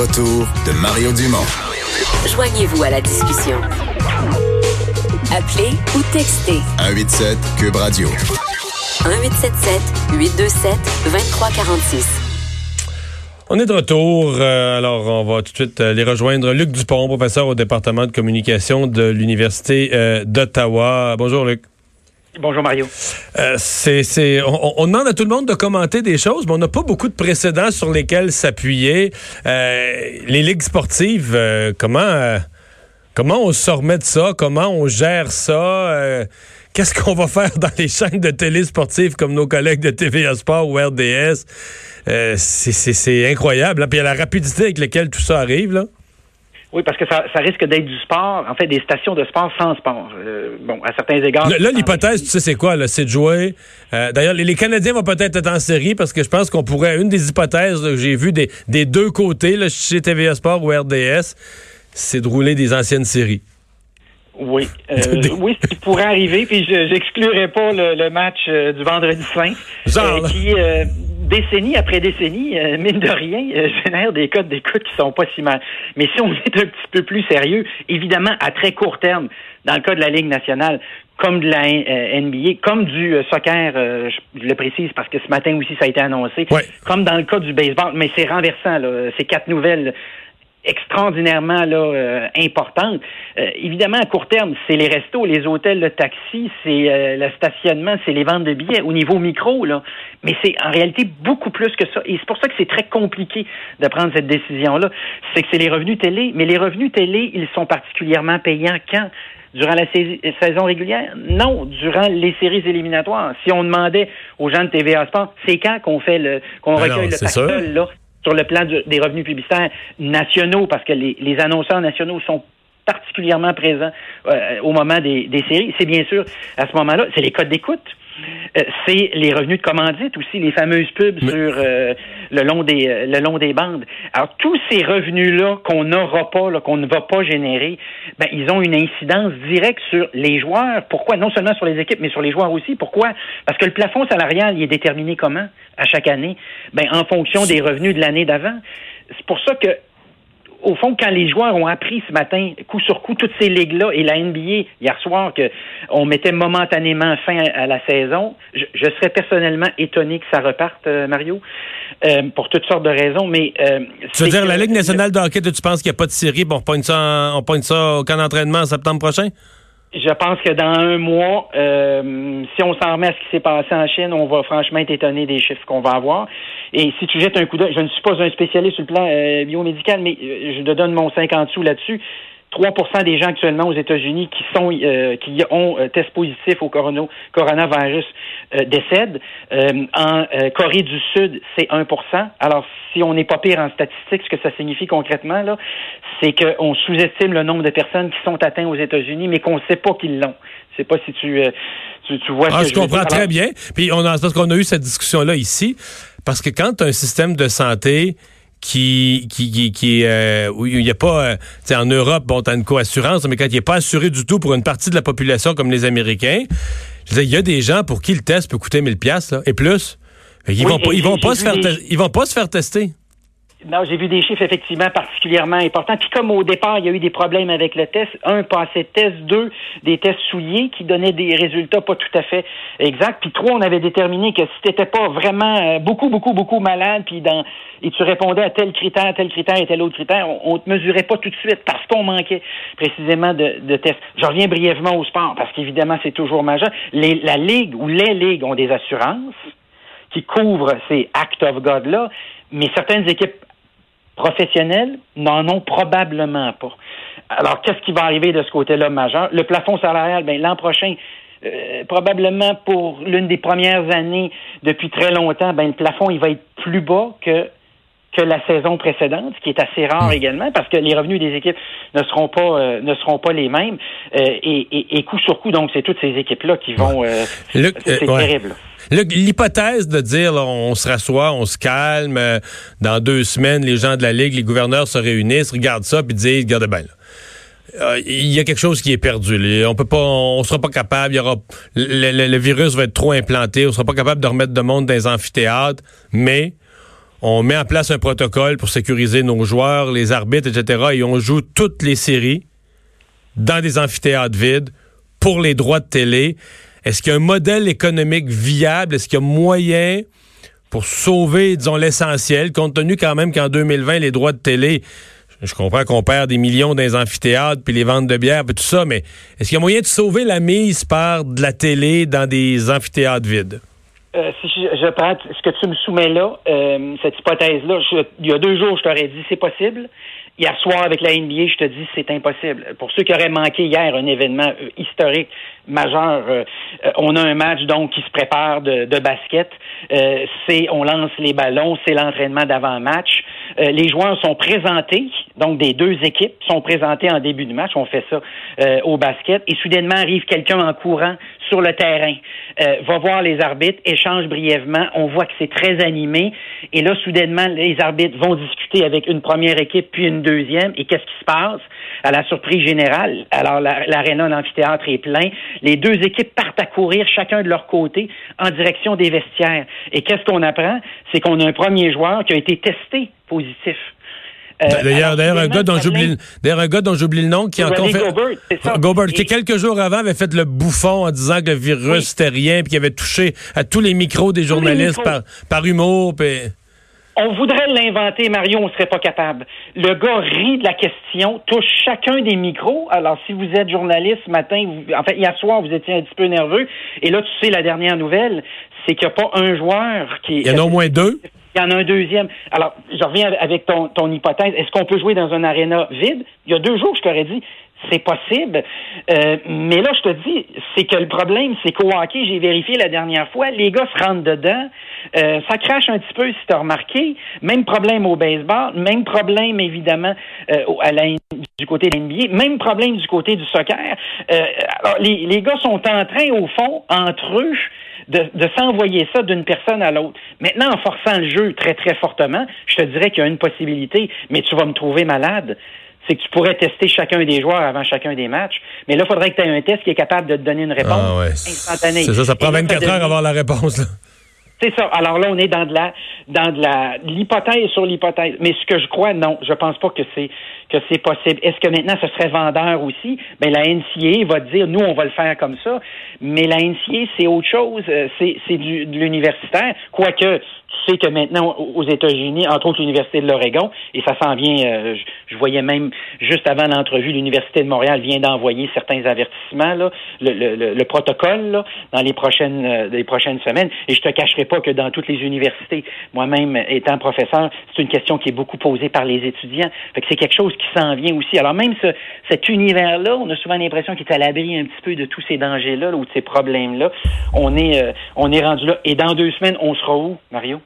retour de Mario Dumont. Joignez-vous à la discussion. Appelez ou textez 187 Cube Radio. 1877 827 2346. On est de retour. Euh, alors, on va tout de suite euh, les rejoindre. Luc Dupont, professeur au département de communication de l'Université euh, d'Ottawa. Bonjour, Luc. Bonjour Mario. c'est, on, demande à tout le monde de commenter des choses, mais on n'a pas beaucoup de précédents sur lesquels s'appuyer. les ligues sportives, comment, comment on se remet de ça? Comment on gère ça? Qu'est-ce qu'on va faire dans les chaînes de télé sportives comme nos collègues de TVA Sport ou RDS? Euh, c'est incroyable. Puis il y a la rapidité avec laquelle tout ça arrive. Là. Oui, parce que ça, risque d'être du sport, en fait, des stations de sport sans sport. Euh, bon, à certains égards. Là, l'hypothèse, tu sais, c'est quoi? C'est de jouer? Euh, d'ailleurs, les, Canadiens vont peut-être être en série parce que je pense qu'on pourrait. Une des hypothèses que j'ai vues des, des, deux côtés, là, chez TVA Sport ou RDS, c'est de rouler des anciennes séries. Oui, euh, oui, ce qui pourrait arriver, puis je n'exclurais pas le, match du vendredi saint, qui décennie après décennie, mine de rien, génère des codes d'écoute qui sont pas si mal. Mais si on est un petit peu plus sérieux, évidemment, à très court terme, dans le cas de la Ligue nationale, comme de la NBA, comme du soccer, je le précise parce que ce matin aussi ça a été annoncé, comme dans le cas du baseball, mais c'est renversant, là, ces quatre nouvelles extraordinairement là euh, importante. Euh, évidemment, à court terme, c'est les restos, les hôtels, le taxi, c'est euh, le stationnement, c'est les ventes de billets au niveau micro, là. Mais c'est en réalité beaucoup plus que ça. Et c'est pour ça que c'est très compliqué de prendre cette décision-là. C'est que c'est les revenus télé. Mais les revenus télé, ils sont particulièrement payants quand? Durant la saison régulière? Non, durant les séries éliminatoires. Si on demandait aux gens de TVA Sport, c'est quand qu'on fait le qu'on ben recueille le pactole, là? Sur le plan des revenus publicitaires nationaux, parce que les, annonceurs nationaux sont particulièrement présents euh, au moment des, des séries, c'est bien sûr à ce moment-là, c'est les codes d'écoute. Euh, c'est les revenus de commandite aussi, les fameuses pubs sur euh, le long des euh, le long des bandes. Alors tous ces revenus-là qu'on n'aura pas, qu'on ne va pas générer, ben ils ont une incidence directe sur les joueurs. Pourquoi? Non seulement sur les équipes, mais sur les joueurs aussi. Pourquoi? Parce que le plafond salarial, il est déterminé comment à chaque année? Ben en fonction des revenus de l'année d'avant. C'est pour ça que au fond, quand les joueurs ont appris ce matin, coup sur coup, toutes ces ligues-là et la NBA hier soir qu'on mettait momentanément fin à, la saison, je, serais personnellement étonné que ça reparte, euh, Mario, euh, pour toutes sortes de raisons. Mais euh, tu veux dire la Ligue nationale de hockey, tu penses qu'il n'y a pas de série, bon, on pointe ça, on pointe ça au camp d'entraînement en septembre prochain? Je pense que dans un mois, euh, si on s'en remet à ce qui s'est passé en Chine, on va franchement être étonné des chiffres qu'on va avoir. Et si tu jettes un coup d'œil, je ne suis pas un spécialiste sur le plan euh, biomédical, mais euh, je te donne mon 50 sous là-dessus. 3% des gens actuellement aux États-Unis qui sont euh, qui ont euh, test positif au coronavirus euh, décèdent. en Corée du Sud, c'est 1% Alors, si on n'est pas pire en statistiques, ce que ça signifie concrètement, là, c'est qu'on sous-estime le nombre de personnes qui sont atteintes aux États-Unis, mais qu'on ne sait pas qu'ils l'ont. Je sais pas si tu, tu, vois ah, ce que je, comprends très bien. Puis on a, parce qu'on a eu cette discussion-là ici, parce que quand tu as un système de santé qui qui qui, euh, où il n'y a pas euh, en Europe bon t'as une coassurance mais quand il n'est pas assuré du tout pour une partie de la population comme les Américains je il y a des gens pour qui le test peut coûter 1000 pièces et plus. Ils vont pas, ils vont pas se faire ils vont pas se faire tester non, j'ai vu des chiffres effectivement particulièrement importants. Puis comme au départ, il y a eu des problèmes avec le test, un, passé test, deux, des tests souillés qui donnaient des résultats pas tout à fait exacts. Puis trois, on avait déterminé que si t'étais pas vraiment euh, beaucoup, beaucoup, beaucoup malade, puis dans et tu répondais à tel critère, tel critère et tel autre critère, on, ne te mesurait pas tout de suite parce qu'on manquait précisément de, de tests. Je reviens brièvement au sport parce qu'évidemment, c'est toujours majeur. Les, la Ligue ou les ligues ont des assurances qui couvrent ces Act of God-là, mais certaines équipes professionnels n'en ont probablement pas. Alors, qu'est-ce qui va arriver de ce côté-là majeur? Le plafond salarial, ben, l'an prochain, euh, probablement pour l'une des premières années depuis très longtemps, ben, le plafond, il va être plus bas que que la saison précédente, ce qui est assez rare hmm. également, parce que les revenus des équipes ne seront pas euh, ne seront pas les mêmes. Euh, et, et, coup sur coup, donc c'est toutes ces équipes-là qui vont. c'est terrible. L'hypothèse de dire on se rassoit, on se calme, euh, dans deux semaines, les gens de la Ligue, les gouverneurs se réunissent, regardent ça, puis disent, regardez bien, euh, il y a quelque chose qui est perdu. On peut pas, on sera pas capable. Y le, virus va être trop implanté. On sera pas capable de remettre de monde dans les amphithéâtres. Mais on met en place un protocole pour sécuriser nos joueurs, les arbitres, etc. Et on joue toutes les séries dans des amphithéâtres vides pour les droits de télé. Est-ce qu'il y a un modèle économique viable? Est-ce qu'il y a moyen pour sauver, disons, l'essentiel, compte tenu quand même qu'en 2020, les droits de télé, je comprends qu'on perd des millions dans les amphithéâtres, puis les ventes de bière, puis tout ça, mais est-ce qu'il y a moyen de sauver la mise par de la télé dans des amphithéâtres vides? Euh, si je, prends ce que tu me soumets là, euh, cette hypothèse-là, il y a deux jours, je t'aurais dit c'est possible. Hier soir, avec la NBA, je te dis c'est impossible. Pour ceux qui auraient manqué hier un événement euh, historique majeur, euh, euh, on a un match donc qui se prépare de, basket. c'est on lance les ballons, c'est l'entraînement d'avant-match. Les joueurs sont présentés, donc des deux équipes sont présentés en début de match. On fait ça au basket et soudainement arrive quelqu'un en courant sur le terrain, va voir les arbitres, échange brièvement. On voit que c'est très animé et là soudainement les arbitres vont discuter avec une première équipe puis une deuxième. Et qu'est-ce qui se passe? À la surprise générale, alors l'aréna, l'amphithéâtre est plein. Les deux équipes partent à courir chacun de leur côté en direction des vestiaires. Et qu'est-ce qu'on apprend? C'est qu'on a un premier joueur qui a été testé positif. Euh, d'ailleurs, un gars dont j'oublie, d'ailleurs, un gars dont j'oublie le nom qui encore fait, Gobert, qui quelques jours avant avait fait le bouffon en disant que le virus c'était rien puis qu'il avait touché à tous les micros des journalistes par, par humour. Puis on voudrait l'inventer, Mario, on ne serait pas capable. Le gars rit de la question, touche chacun des micros. Alors, si vous êtes journaliste ce matin, en fait, hier soir, vous étiez un petit peu nerveux, et là, tu sais, la dernière nouvelle, c'est qu'il n'y a pas un joueur qui... Il y en a au moins deux? Il y en a un deuxième. Alors, je reviens avec ton, ton hypothèse. Est-ce qu'on peut jouer dans un aréna vide? Il y a deux jours, je t'aurais dit, c'est possible. Euh, mais là, je te dis, c'est que le problème, c'est qu'au hockey, j'ai vérifié la dernière fois, les gars se rentrent dedans. Euh, ça crache un petit peu, si tu as remarqué. Même problème au baseball, même problème, évidemment, euh, à la, du côté de l'NBA, même problème du côté du soccer. alors, les, les gars sont en train, au fond, entre eux, de, de s'envoyer ça d'une personne à l'autre. Maintenant, en forçant le jeu très, très fortement, je te dirais qu'il y a une possibilité, mais tu vas me trouver malade c'est que tu pourrais tester chacun des joueurs avant chacun des matchs. Mais là, il faudrait que tu aies un test qui est capable de te donner une réponse ah instantanée. C'est ça, ça prend 24 heures avant la réponse. C'est ça. Alors là, on est dans de la dans de la l'hypothèse sur l'hypothèse. Mais ce que je crois, non, je pense pas que c'est que c'est possible. Est-ce que maintenant ce serait vendeur aussi? Ben la NCA va dire nous on va le faire comme ça. Mais la NCA, c'est autre chose. Euh, c'est c'est du de l'universitaire. Quoique tu sais que maintenant, aux États-Unis, entre autres l'Université de l'Oregon, et ça s'en vient, euh, je, voyais même juste avant l'entrevue, l'Université de Montréal vient d'envoyer certains avertissements, là, le, le, le, protocole là, dans les prochaines, euh, les prochaines semaines. Et je te cacherai pas que dans toutes les universités, moi-même étant professeur, c'est une question qui est beaucoup posée par les étudiants. Fait que c'est quelque chose qui s'en vient aussi. Alors même ce, cet univers-là, on a souvent l'impression qu'il est à l'abri un petit peu de tous ces dangers-là ou de ces problèmes-là. On est, euh, on est rendu là. Et dans deux semaines, on sera où, Mario?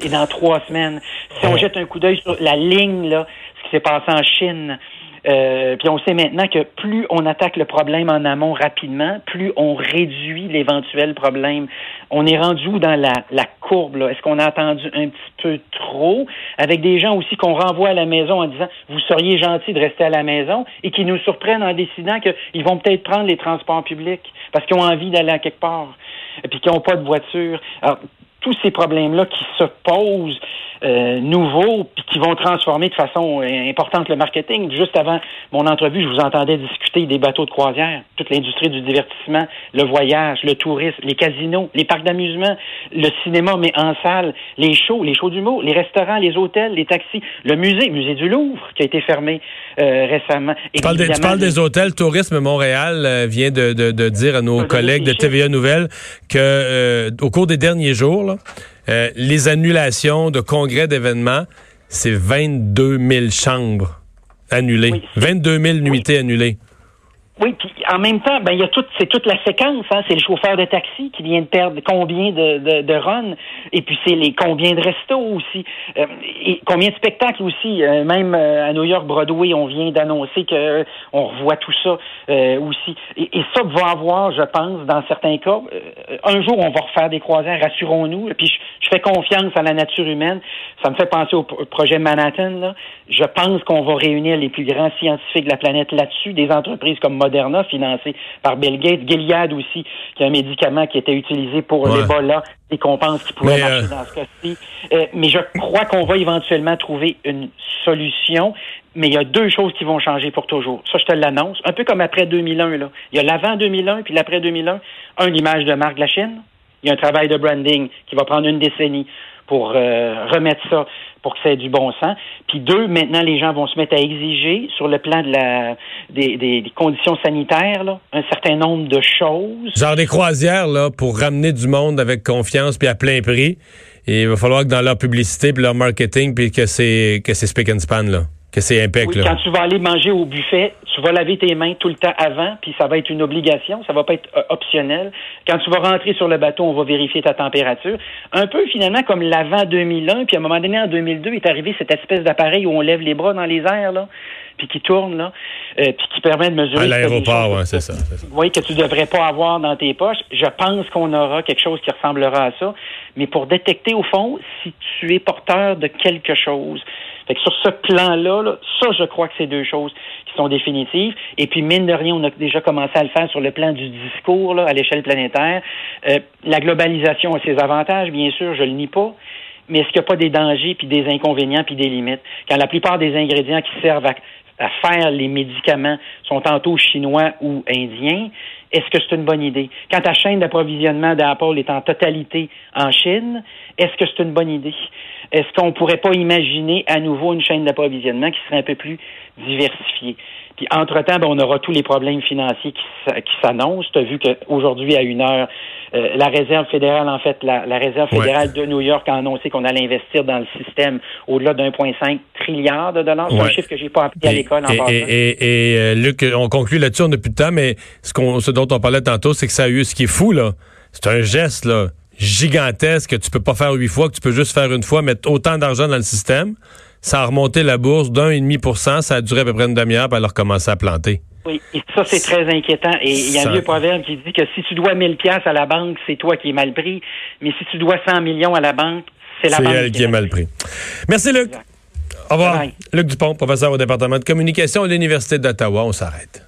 Et dans trois semaines. Si on jette un coup d'œil sur la ligne, là, ce qui s'est passé en Chine, euh, puis on sait maintenant que plus on attaque le problème en amont rapidement, plus on réduit l'éventuel problème. On est rendu où dans la, la courbe? Est-ce qu'on a attendu un petit peu trop? Avec des gens aussi qu'on renvoie à la maison en disant vous seriez gentil de rester à la maison et qui nous surprennent en décidant qu'ils vont peut-être prendre les transports publics parce qu'ils ont envie d'aller à quelque part et puis qu'ils n'ont pas de voiture. Alors, tous ces problèmes-là qui se posent euh, nouveaux puis qui vont transformer de façon euh, importante le marketing. Juste avant mon entrevue, je vous entendais discuter des bateaux de croisière, toute l'industrie du divertissement, le voyage, le tourisme, les casinos, les parcs d'amusement, le cinéma, mais en salle, les shows, les shows d'humour, les restaurants, les hôtels, les taxis, le musée, le musée du Louvre qui a été fermé euh, récemment. Tu parles, des, tu parles des hôtels. Tourisme Montréal vient de, de, de, dire à nos collègues de TVA Nouvelles que au cours des derniers jours, là, euh, les annulations de congrès d'événements, c'est 22 000 chambres annulées. 22 000 nuitées annulées. Oui, puis en même temps, ben il y a toute c'est toute la séquence. Hein? C'est le chauffeur de taxi qui vient de perdre combien de, de, de runs, et puis c'est les combien de restos aussi, euh, et combien de spectacles aussi. Euh, même euh, à New York Broadway, on vient d'annoncer que on revoit tout ça aussi. Et, et, ça va avoir, je pense, dans certains cas, un jour on va refaire des croisières, rassurons-nous. Puis je, je, fais confiance à la nature humaine. Ça me fait penser au projet Manhattan. Là. Je pense qu'on va réunir les plus grands scientifiques de la planète là-dessus, des entreprises comme Moderna, financé par Bill Gates, Gilead aussi, qui est un médicament qui était utilisé pour l'Ebola et qu'on pense qu'il pourrait marcher euh, dans ce cas-ci. Euh, mais je crois qu'on va éventuellement trouver une solution. Mais il y a deux choses qui vont changer pour toujours. Ça, je te l'annonce. Un peu comme après 2001. Là. Il y a l'avant 2001 puis l'après 2001. Un, l'image de marque de la Chine. Il y a un travail de branding qui va prendre une décennie pour euh, remettre ça pour que ça ait du bon sens. Puis deux, maintenant, les gens vont se mettre à exiger sur le plan de la des, des, conditions sanitaires là, un certain nombre de choses. Genre des croisières là pour ramener du monde avec confiance puis à plein prix. Et il va falloir que dans leur publicité puis leur marketing puis que c'est que c'est speak and span là que c'est impeccable. quand tu vas aller manger au buffet, tu vas laver tes mains tout le temps avant, puis ça va être une obligation, ça va pas être euh, optionnel. Quand tu vas rentrer sur le bateau, on va vérifier ta température. Un peu finalement comme l'avant 2001, puis à un moment donné en 2002 est arrivé cette espèce d'appareil où on lève les bras dans les airs là, puis qui tourne là, euh, puis qui permet de mesurer. À l'aéroport, ouais, c'est ça. Oui, que tu devrais pas avoir dans tes poches. Je pense qu'on aura quelque chose qui ressemblera à ça, mais pour détecter au fond si tu es porteur de quelque chose fait que sur ce plan-là, ça, je crois que c'est deux choses qui sont définitives. Et puis, mine de rien, on a déjà commencé à le faire sur le plan du discours là, à l'échelle planétaire. Euh, la globalisation a ses avantages, bien sûr, je le nie pas. Mais est-ce qu'il n'y a pas des dangers, puis des inconvénients, puis des limites? Quand la plupart des ingrédients qui servent à, à faire les médicaments. Sont tantôt chinois ou indiens, est-ce que c'est une bonne idée? Quand ta chaîne d'approvisionnement d'Apple est en totalité en Chine, est-ce que c'est une bonne idée? Est-ce qu'on ne pourrait pas imaginer à nouveau une chaîne d'approvisionnement qui serait un peu plus diversifiée? Puis entre-temps, ben, on aura tous les problèmes financiers qui, s'annoncent. Tu as vu qu'aujourd'hui, à une heure, euh, la réserve fédérale, en fait, la, réserve fédérale de New York a annoncé qu'on allait investir dans le système au-delà d'1,5 trilliard de dollars. C'est un chiffre que j'ai pas appris à l'école en et, et, et, et, euh, Luc, on conclut là-dessus, on n'a plus de temps, mais ce, qu'on, ce dont on parlait tantôt, c'est que ça a eu ce qui est fou, là. C'est un geste, là gigantesque que tu peux pas faire huit fois, que tu peux juste faire une fois, mettre autant d'argent dans le système. Ça a remonté la bourse d'un et demi pour cent. Ça a duré à peu près une demi-heure, puis elle a recommencé à planter. Oui, et ça, c'est très inquiétant. Et il y a un vieux proverbe qui dit que si tu dois 1000 pièces à la banque, c'est toi qui es mal pris. Mais si tu dois 100 millions à la banque, c'est la banque elle qui, est mal pris. Merci, Luc. Au revoir. Luc Dupont, professeur au département de communication à l'Université d'Ottawa. On s'arrête.